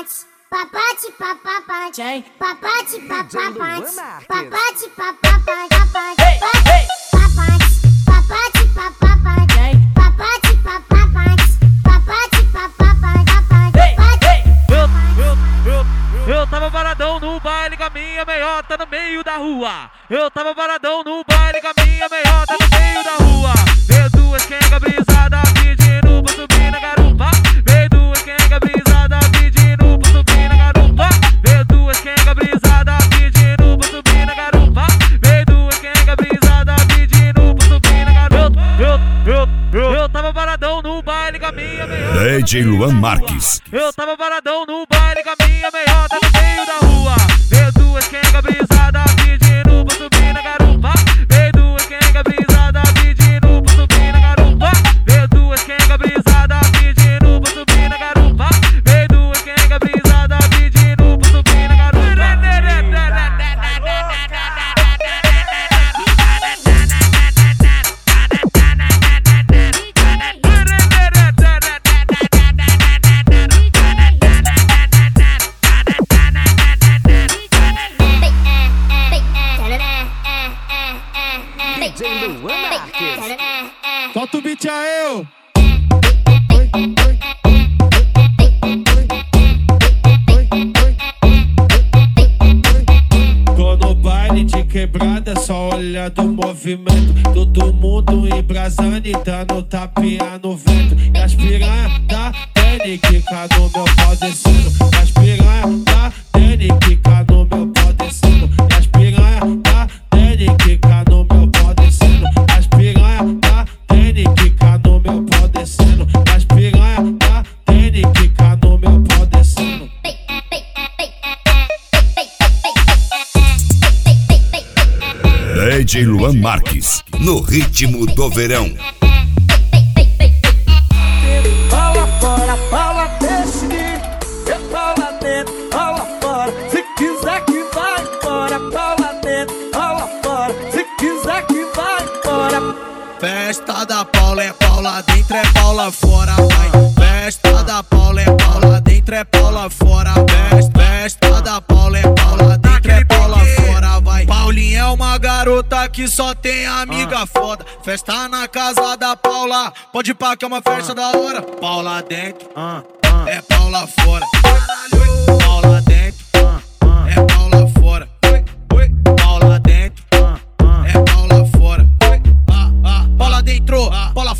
papate, papate, papapate, papate, papapate, papate, papapate, papate, papate, papate, papapate, papate, papapate, papate, papapate, eu tava paradão no baile com a minha meiota no meio da rua. Eu tava paradão no baile com a minha meiota no meio DJ Luan Marques. Eu tava paradão no baile com a minha meiota DJ Luan Marques. Solta o beat aí, eu. Tô no baile de quebrada, só olhando o movimento. Todo mundo embrasando e dando tapinha no vento. E as piranha da Tene quica no meu pau descendo. As piranha da Tene quica no meu pau descendo. DJ Luan Marques. No ritmo do verão. Pala fora, pala Festa da Paula é Paula dentro, é Paula fora, vai. Festa da Paula é Paula dentro, é Paula fora. Festa, festa da Paula é Paula dentro, é Paula fora, vai. Paulinha é uma garota que só tem amiga foda. Festa na casa da Paula, pode ir pra que é uma festa da hora. Paula dentro, é Paula fora. Paula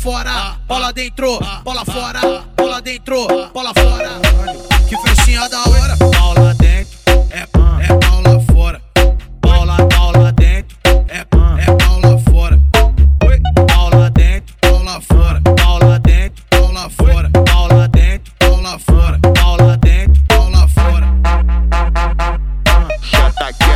fora, bola dentro, bola fora, bola dentro, bola fora. Que festinha da hora. Bola dentro, é, é bola fora. Bola, bola dentro, é, é bola fora. Bola dentro, bola fora. Bola dentro, bola fora. Bola dentro, bola fora. Bola dentro, bola fora. Chata aqui,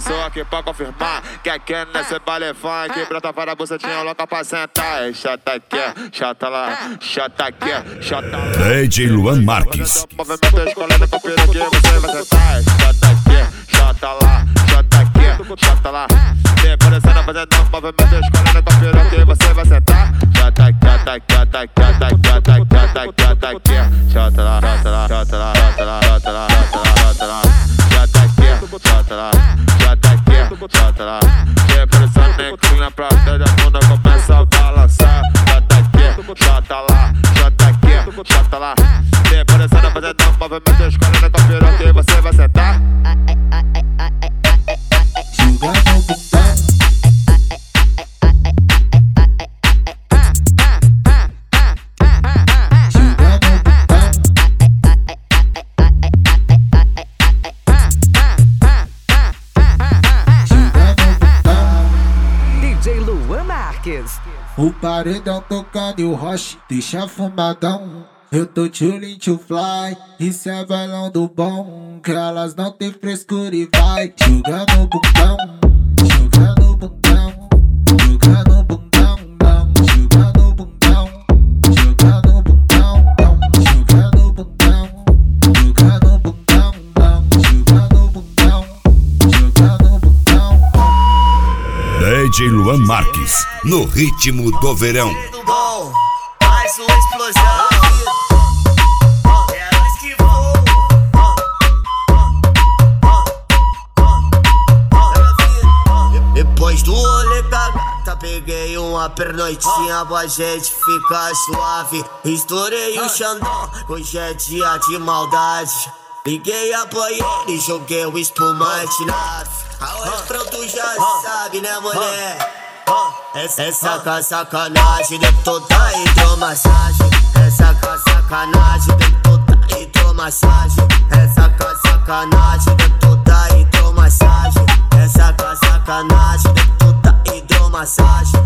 só aqui pra confirmar. Que aqui nesse baile funk, brota para a bucetinha louca pra sentar. É Chata aqui, chata lá. Chata aqui, chata lá. DJ Luan Marques. Movimento escolhendo com peru que você vai sentar. Chata aqui, chata lá, chata aqui, chata lá. Depois você não fazendo movimento escolhendo com peru que você vai sentar. Chata aqui, chata aqui, chata aqui, chata aqui, chata aqui, chata aqui, chata aqui. Chata lá, chata lá, chata lá, chata lá, chata lá, chata lá, chata lá. Chata chata lá, chata aqui, chata lá. Depois essa neguinha pra trás da bunda começa a balançar. Chata aqui, chata lá, chata aqui, chata lá. Depois você não fazendo movimento escolhendo com peru que você vai sentar. O paredão tocando e o roche deixa fumadão. Eu tô chillin' to fly, isso é bailão do bom. Que elas não tem frescura e vai jogando bundão, Luan Marques, no ritmo do verão. É. Depois do rolê da gata, peguei uma pernoitinha pra gente ficar suave. Estourei o Xandão, hoje é dia de maldade. Liguei a banheira e joguei o espumante na. A refrão tu já sabe, né, mulher? Essa, essa a sacanagem de toda hidromassagem. Essa a sacanagem de toda hidromassagem. Essa sacanagem de toda hidromassagem. Essa sacanagem de toda hidromassagem.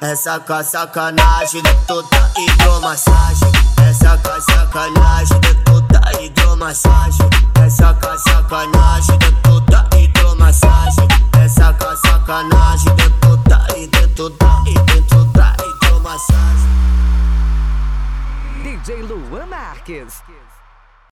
Essa sacanagem de toda hidromassagem. Essa com a sacanagem de toda hidromassagem. Essa com a sacanagem de toda